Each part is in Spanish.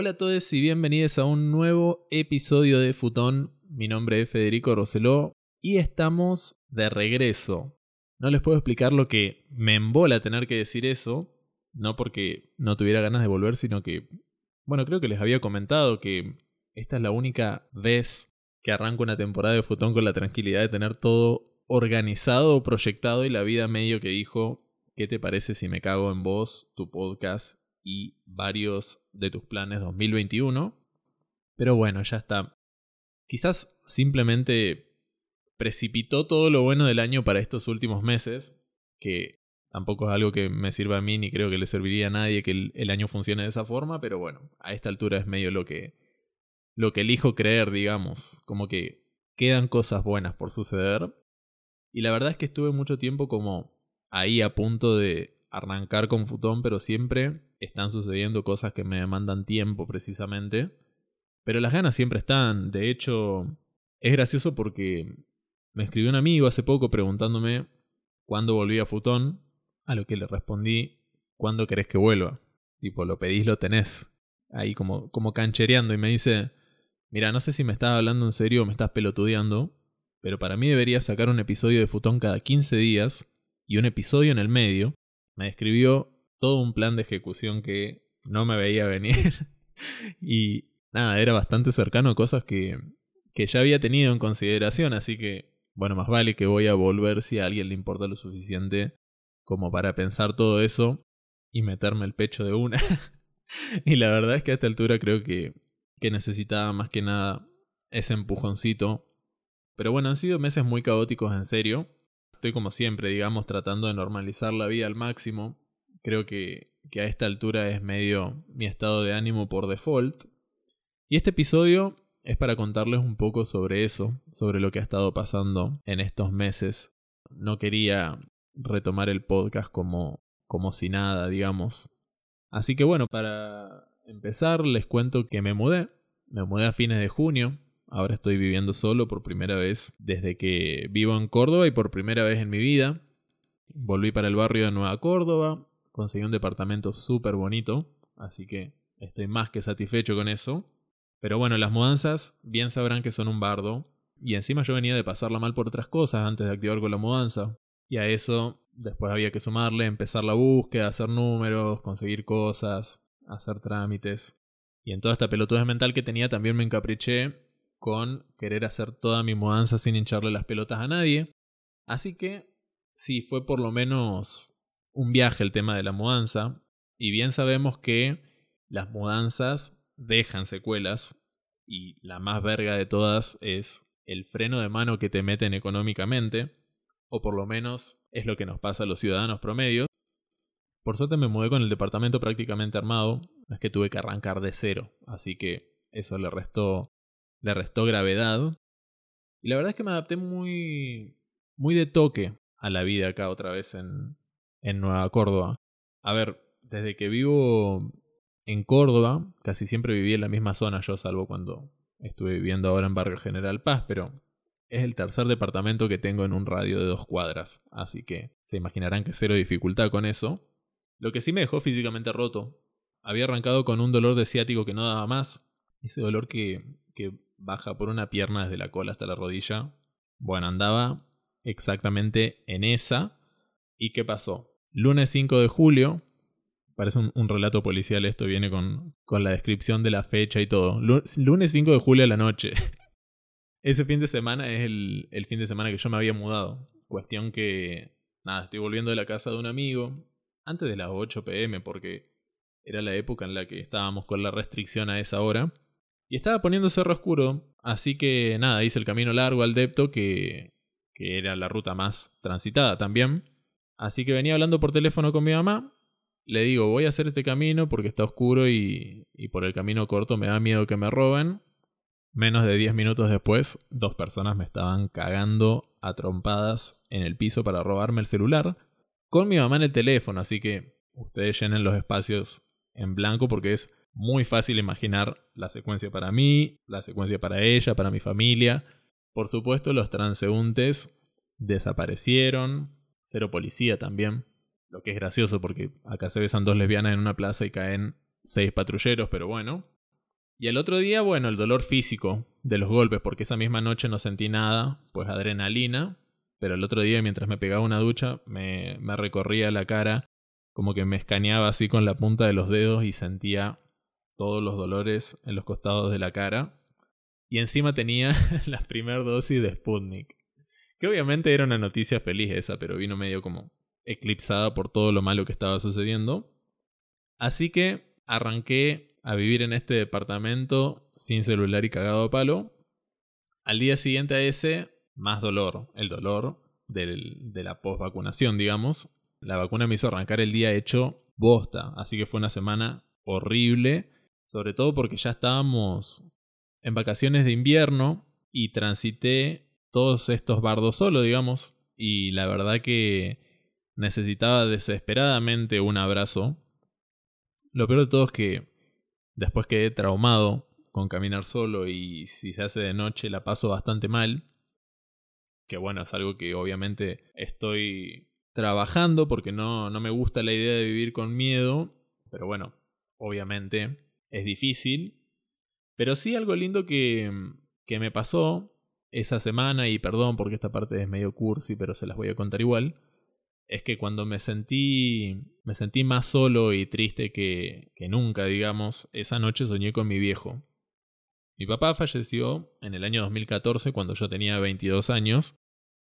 Hola a todos y bienvenidos a un nuevo episodio de Futón. Mi nombre es Federico Roseló y estamos de regreso. No les puedo explicar lo que me embola tener que decir eso, no porque no tuviera ganas de volver, sino que, bueno, creo que les había comentado que esta es la única vez que arranco una temporada de Futón con la tranquilidad de tener todo organizado, proyectado y la vida medio que dijo, ¿qué te parece si me cago en vos, tu podcast y varios de tus planes 2021. Pero bueno, ya está. Quizás simplemente precipitó todo lo bueno del año para estos últimos meses, que tampoco es algo que me sirva a mí ni creo que le serviría a nadie que el, año funcione de esa forma, pero bueno, a esta altura es medio lo que lo que elijo creer, digamos, como que quedan cosas buenas por suceder. Y la verdad es que estuve mucho tiempo como ahí a punto de arrancar con Futón, pero siempre están sucediendo cosas que me demandan tiempo precisamente. Pero las ganas siempre están. De hecho, es gracioso porque me escribió un amigo hace poco preguntándome cuándo volví a Futón, a lo que le respondí, ¿cuándo querés que vuelva? Tipo, lo pedís, lo tenés. Ahí como, como canchereando y me dice, mira, no sé si me estás hablando en serio o me estás pelotudeando, pero para mí debería sacar un episodio de Futón cada 15 días y un episodio en el medio, me describió todo un plan de ejecución que no me veía venir. y nada, era bastante cercano a cosas que, que ya había tenido en consideración, así que, bueno, más vale que voy a volver si a alguien le importa lo suficiente como para pensar todo eso y meterme el pecho de una. y la verdad es que a esta altura creo que, que necesitaba más que nada ese empujoncito. Pero bueno, han sido meses muy caóticos en serio. Estoy como siempre, digamos, tratando de normalizar la vida al máximo. Creo que, que a esta altura es medio mi estado de ánimo por default. Y este episodio es para contarles un poco sobre eso, sobre lo que ha estado pasando en estos meses. No quería retomar el podcast como, como si nada, digamos. Así que bueno, para empezar les cuento que me mudé. Me mudé a fines de junio. Ahora estoy viviendo solo por primera vez desde que vivo en Córdoba y por primera vez en mi vida. Volví para el barrio de Nueva Córdoba, conseguí un departamento súper bonito, así que estoy más que satisfecho con eso. Pero bueno, las mudanzas bien sabrán que son un bardo, y encima yo venía de pasarla mal por otras cosas antes de activar con la mudanza. Y a eso después había que sumarle, empezar la búsqueda, hacer números, conseguir cosas, hacer trámites. Y en toda esta pelotuda mental que tenía también me encapriché con querer hacer toda mi mudanza sin hincharle las pelotas a nadie. Así que sí, fue por lo menos un viaje el tema de la mudanza. Y bien sabemos que las mudanzas dejan secuelas. Y la más verga de todas es el freno de mano que te meten económicamente. O por lo menos es lo que nos pasa a los ciudadanos promedios. Por suerte me mudé con el departamento prácticamente armado. Es que tuve que arrancar de cero. Así que eso le restó le restó gravedad. Y la verdad es que me adapté muy, muy de toque a la vida acá otra vez en, en Nueva Córdoba. A ver, desde que vivo en Córdoba, casi siempre viví en la misma zona yo, salvo cuando estuve viviendo ahora en Barrio General Paz, pero es el tercer departamento que tengo en un radio de dos cuadras, así que se imaginarán que cero dificultad con eso. Lo que sí me dejó físicamente roto. Había arrancado con un dolor de ciático que no daba más, ese dolor que, que baja por una pierna desde la cola hasta la rodilla. Bueno, andaba exactamente en esa. ¿Y qué pasó? Lunes 5 de julio, parece un, relato policial esto, viene con, con, la descripción de la fecha y todo. Lunes 5 de julio a la noche. Ese fin de semana es el, el fin de semana que yo me había mudado. Cuestión que, nada, estoy volviendo de la casa de un amigo antes de las 8 pm porque era la época en la que estábamos con la restricción a esa hora. Y estaba poniendo cerro oscuro, así que nada, hice el camino largo al depto, que, que era la ruta más transitada también. Así que venía hablando por teléfono con mi mamá. Le digo, voy a hacer este camino porque está oscuro y, y por el camino corto me da miedo que me roben. Menos de 10 minutos después, dos personas me estaban cagando a trompadas en el piso para robarme el celular. Con mi mamá en el teléfono, así que ustedes llenen los espacios en blanco porque es muy fácil imaginar la secuencia para mí, la secuencia para ella, para mi familia. Por supuesto, los transeúntes desaparecieron. Cero policía también. Lo que es gracioso porque acá se besan dos lesbianas en una plaza y caen seis patrulleros, pero bueno. Y el otro día, bueno, el dolor físico de los golpes, porque esa misma noche no sentí nada, pues adrenalina, pero el otro día mientras me pegaba una ducha me, me recorría la cara, como que me escaneaba así con la punta de los dedos y sentía todos los dolores en los costados de la cara. Y encima tenía la primera dosis de Sputnik. Que obviamente era una noticia feliz esa, pero vino medio como eclipsada por todo lo malo que estaba sucediendo. Así que arranqué a vivir en este departamento sin celular y cagado a palo. Al día siguiente a ese, más dolor, el dolor de la post-vacunación, digamos. La vacuna me hizo arrancar el día hecho bosta, así que fue una semana horrible, sobre todo porque ya estábamos en vacaciones de invierno y transité todos estos bardos solo, digamos, y la verdad que necesitaba desesperadamente un abrazo. Lo peor de todo es que después quedé traumado con caminar solo y si se hace de noche la paso bastante mal. Que bueno, es algo que obviamente estoy trabajando porque no, no me gusta la idea de vivir con miedo, pero bueno, obviamente es difícil. Pero sí algo lindo que, que me pasó esa semana, y perdón porque esta parte es medio cursi, pero se las voy a contar igual, es que cuando me sentí, me sentí más solo y triste que, que nunca, digamos, esa noche soñé con mi viejo. Mi papá falleció en el año 2014 cuando yo tenía 22 años.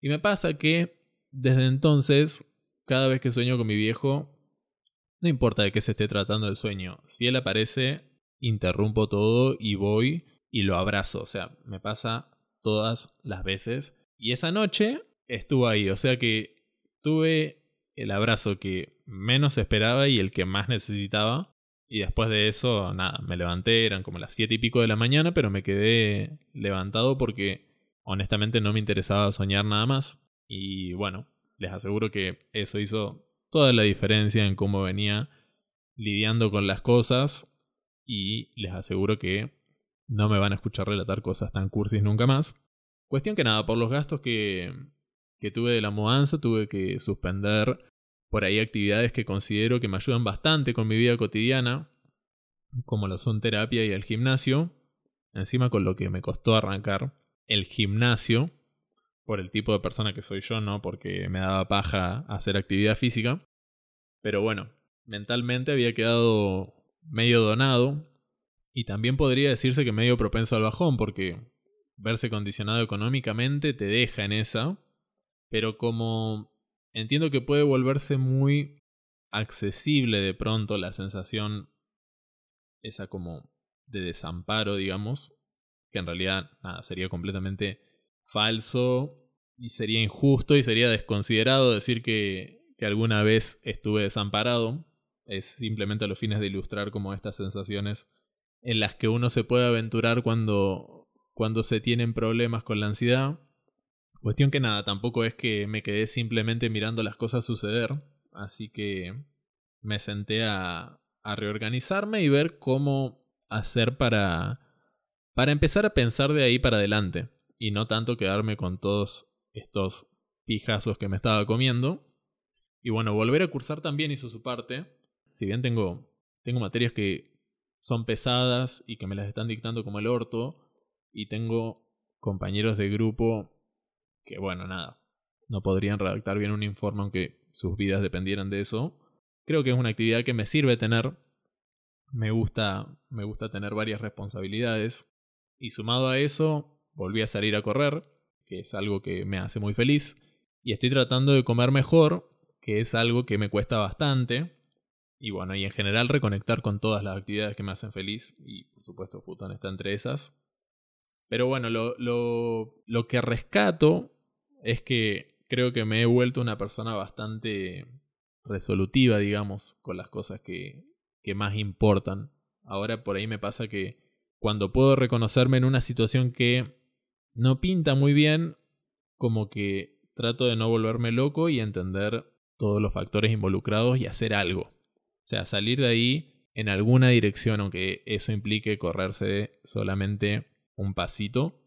Y me pasa que desde entonces, cada vez que sueño con mi viejo, no importa de qué se esté tratando el sueño, si él aparece, interrumpo todo y voy y lo abrazo. O sea, me pasa todas las veces. Y esa noche estuvo ahí, o sea que tuve el abrazo que menos esperaba y el que más necesitaba. Y después de eso, nada, me levanté, eran como las siete y pico de la mañana, pero me quedé levantado porque honestamente no me interesaba soñar nada más. Y bueno, les aseguro que eso hizo toda la diferencia en cómo venía lidiando con las cosas. Y les aseguro que no me van a escuchar relatar cosas tan cursis nunca más. Cuestión que nada, por los gastos que, que tuve de la mudanza, tuve que suspender por ahí actividades que considero que me ayudan bastante con mi vida cotidiana, como lo son terapia y el gimnasio, encima con lo que me costó arrancar el gimnasio, por el tipo de persona que soy yo, no porque me daba paja hacer actividad física, pero bueno, mentalmente había quedado medio donado y también podría decirse que medio propenso al bajón, porque verse condicionado económicamente te deja en esa, pero como entiendo que puede volverse muy accesible de pronto la sensación esa como de desamparo, digamos, que en realidad nada, sería completamente falso y sería injusto y sería desconsiderado decir que, que alguna vez estuve desamparado. Es simplemente a los fines de ilustrar como estas sensaciones en las que uno se puede aventurar cuando, cuando se tienen problemas con la ansiedad Cuestión que nada, tampoco es que me quedé simplemente mirando las cosas suceder, así que me senté a, a reorganizarme y ver cómo hacer para, para empezar a pensar de ahí para adelante y no tanto quedarme con todos estos pijazos que me estaba comiendo. Y bueno, volver a cursar también hizo su parte. Si bien tengo, tengo materias que son pesadas y que me las están dictando como el orto, y tengo compañeros de grupo que bueno, nada, no podrían redactar bien un informe aunque sus vidas dependieran de eso. Creo que es una actividad que me sirve tener. Me gusta, me gusta tener varias responsabilidades. Y sumado a eso, volví a salir a correr, que es algo que me hace muy feliz. Y estoy tratando de comer mejor, que es algo que me cuesta bastante. Y bueno, y en general reconectar con todas las actividades que me hacen feliz. Y por supuesto, Futon está entre esas. Pero bueno, lo, lo, lo que rescato es que creo que me he vuelto una persona bastante resolutiva, digamos, con las cosas que, que más importan. Ahora por ahí me pasa que cuando puedo reconocerme en una situación que no pinta muy bien, como que trato de no volverme loco y entender todos los factores involucrados y hacer algo. Sea, salir de ahí en alguna dirección, aunque eso implique correrse solamente un pasito.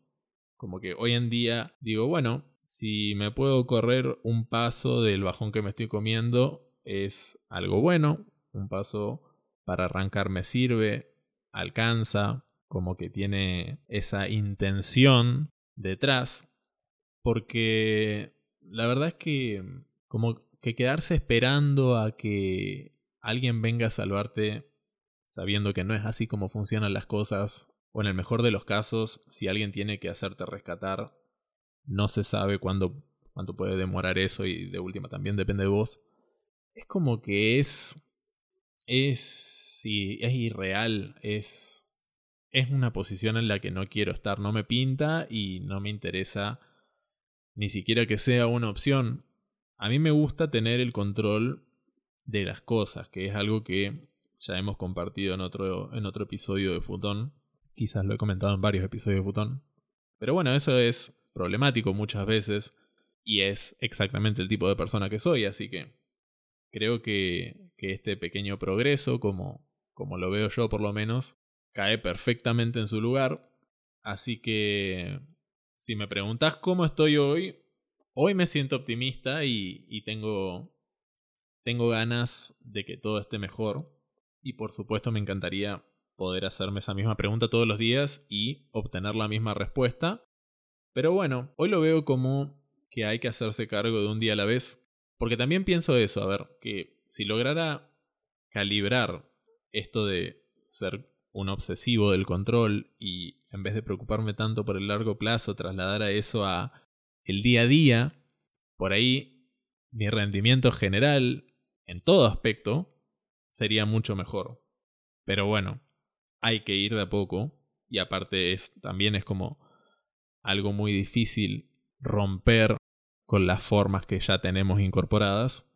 Como que hoy en día digo, bueno, si me puedo correr un paso del bajón que me estoy comiendo, es algo bueno. Un paso para arrancar me sirve, alcanza. como que tiene esa intención detrás, porque la verdad es que como que quedarse esperando a que alguien venga a salvarte sabiendo que no es así como funcionan las cosas, o en el mejor de los casos, si alguien tiene que hacerte rescatar, no se sabe cuándo, cuánto puede demorar eso y de última también depende de vos. Es como que es es sí, es irreal, es es una posición en la que no quiero estar, no me pinta y no me interesa ni siquiera que sea una opción. A mí me gusta tener el control de las cosas, que es algo que ya hemos compartido en otro, en otro episodio de Futón. Quizás lo he comentado en varios episodios de Futón. Pero bueno, eso es problemático muchas veces y es exactamente el tipo de persona que soy, así que creo que, que este pequeño progreso, como, como lo veo yo por lo menos, cae perfectamente en su lugar. Así que si me preguntas cómo estoy hoy, hoy me siento optimista y, y tengo, tengo ganas de que todo esté mejor. Y por supuesto me encantaría poder hacerme esa misma pregunta todos los días y obtener la misma respuesta. Pero bueno, hoy lo veo como que hay que hacerse cargo de un día a la vez. Porque también pienso eso, a ver, que si lograra calibrar esto de ser un obsesivo del control y en vez de preocuparme tanto por el largo plazo, trasladar a eso a el día a día, por ahí mi rendimiento general en todo aspecto sería mucho mejor. Pero bueno, hay que ir de a poco. Y aparte es, también es como algo muy difícil romper con las formas que ya tenemos incorporadas.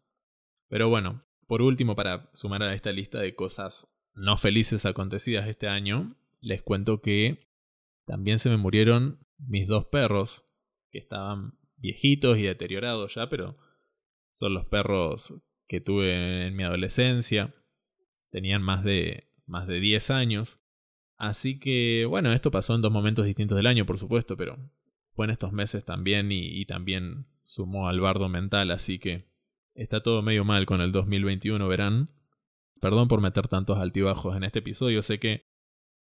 Pero bueno, por último, para sumar a esta lista de cosas no felices acontecidas este año, les cuento que también se me murieron mis dos perros, que estaban viejitos y deteriorados ya, pero son los perros que tuve en mi adolescencia tenían más de, más de 10 años. Así que, bueno, esto pasó en dos momentos distintos del año, por supuesto, pero fue en estos meses también y, también sumó al bardo mental, así que está todo medio mal con el 2021, verán. Perdón por meter tantos altibajos en este episodio, sé que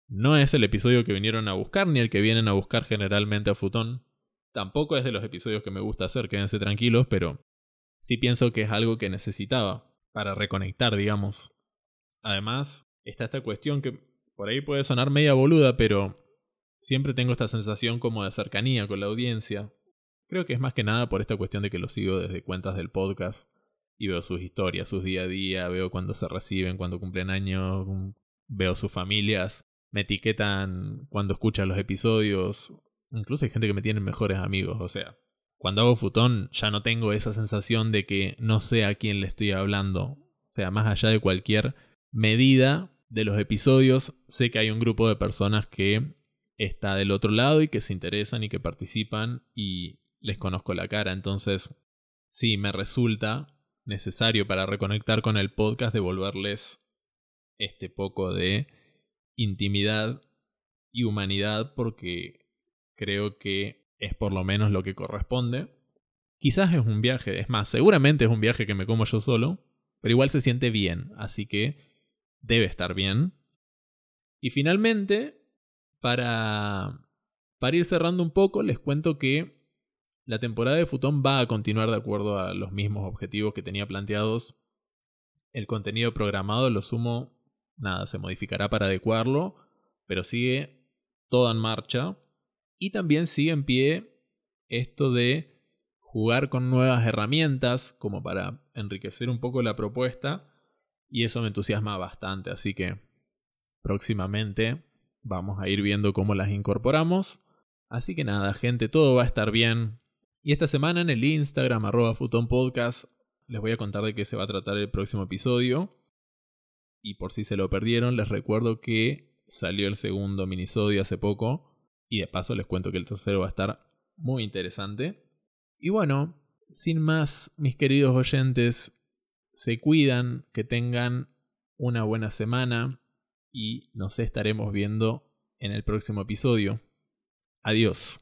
no es el episodio que vinieron a buscar ni el que vienen a buscar generalmente a Futón. Tampoco es de los episodios que me gusta hacer, quédense tranquilos, pero sí pienso que es algo que necesitaba para reconectar, digamos, Además, está esta cuestión que por ahí puede sonar media boluda, pero siempre tengo esta sensación como de cercanía con la audiencia. Creo que es más que nada por esta cuestión de que lo sigo desde cuentas del podcast y veo sus historias, sus día a día, veo cuando se reciben, cuando cumplen años, veo sus familias, me etiquetan cuando escuchan los episodios. Incluso hay gente que me tiene mejores amigos, o sea, cuando hago futón ya no tengo esa sensación de que no sé a quién le estoy hablando. O sea, más allá de cualquier medida de los episodios, sé que hay un grupo de personas que está del otro lado y que se interesan y que participan y les conozco la cara. Entonces, sí, me resulta necesario para reconectar con el podcast devolverles este poco de intimidad y humanidad porque creo que es por lo menos lo que corresponde. Quizás es un viaje, es más, seguramente es un viaje que me como yo solo, pero igual se siente bien, así que debe estar bien. Y finalmente, para, para ir cerrando un poco, les cuento que la temporada de Futón va a continuar de acuerdo a los mismos objetivos que tenía planteados. El contenido programado, lo sumo, nada, se modificará para adecuarlo, pero sigue todo en marcha. Y también sigue en pie esto de jugar con nuevas herramientas como para enriquecer un poco la propuesta y eso me entusiasma bastante, así que próximamente vamos a ir viendo cómo las incorporamos. Así que nada, gente, todo va a estar bien. Y esta semana en el Instagram, arroba les voy a contar de qué se va a tratar el próximo episodio. Y por si se lo perdieron, les recuerdo que salió el segundo minisodio hace poco. Y de paso les cuento que el tercero va a estar muy interesante. Y bueno, sin más, mis queridos oyentes, se cuidan, que tengan una buena semana y nos estaremos viendo en el próximo episodio. Adiós.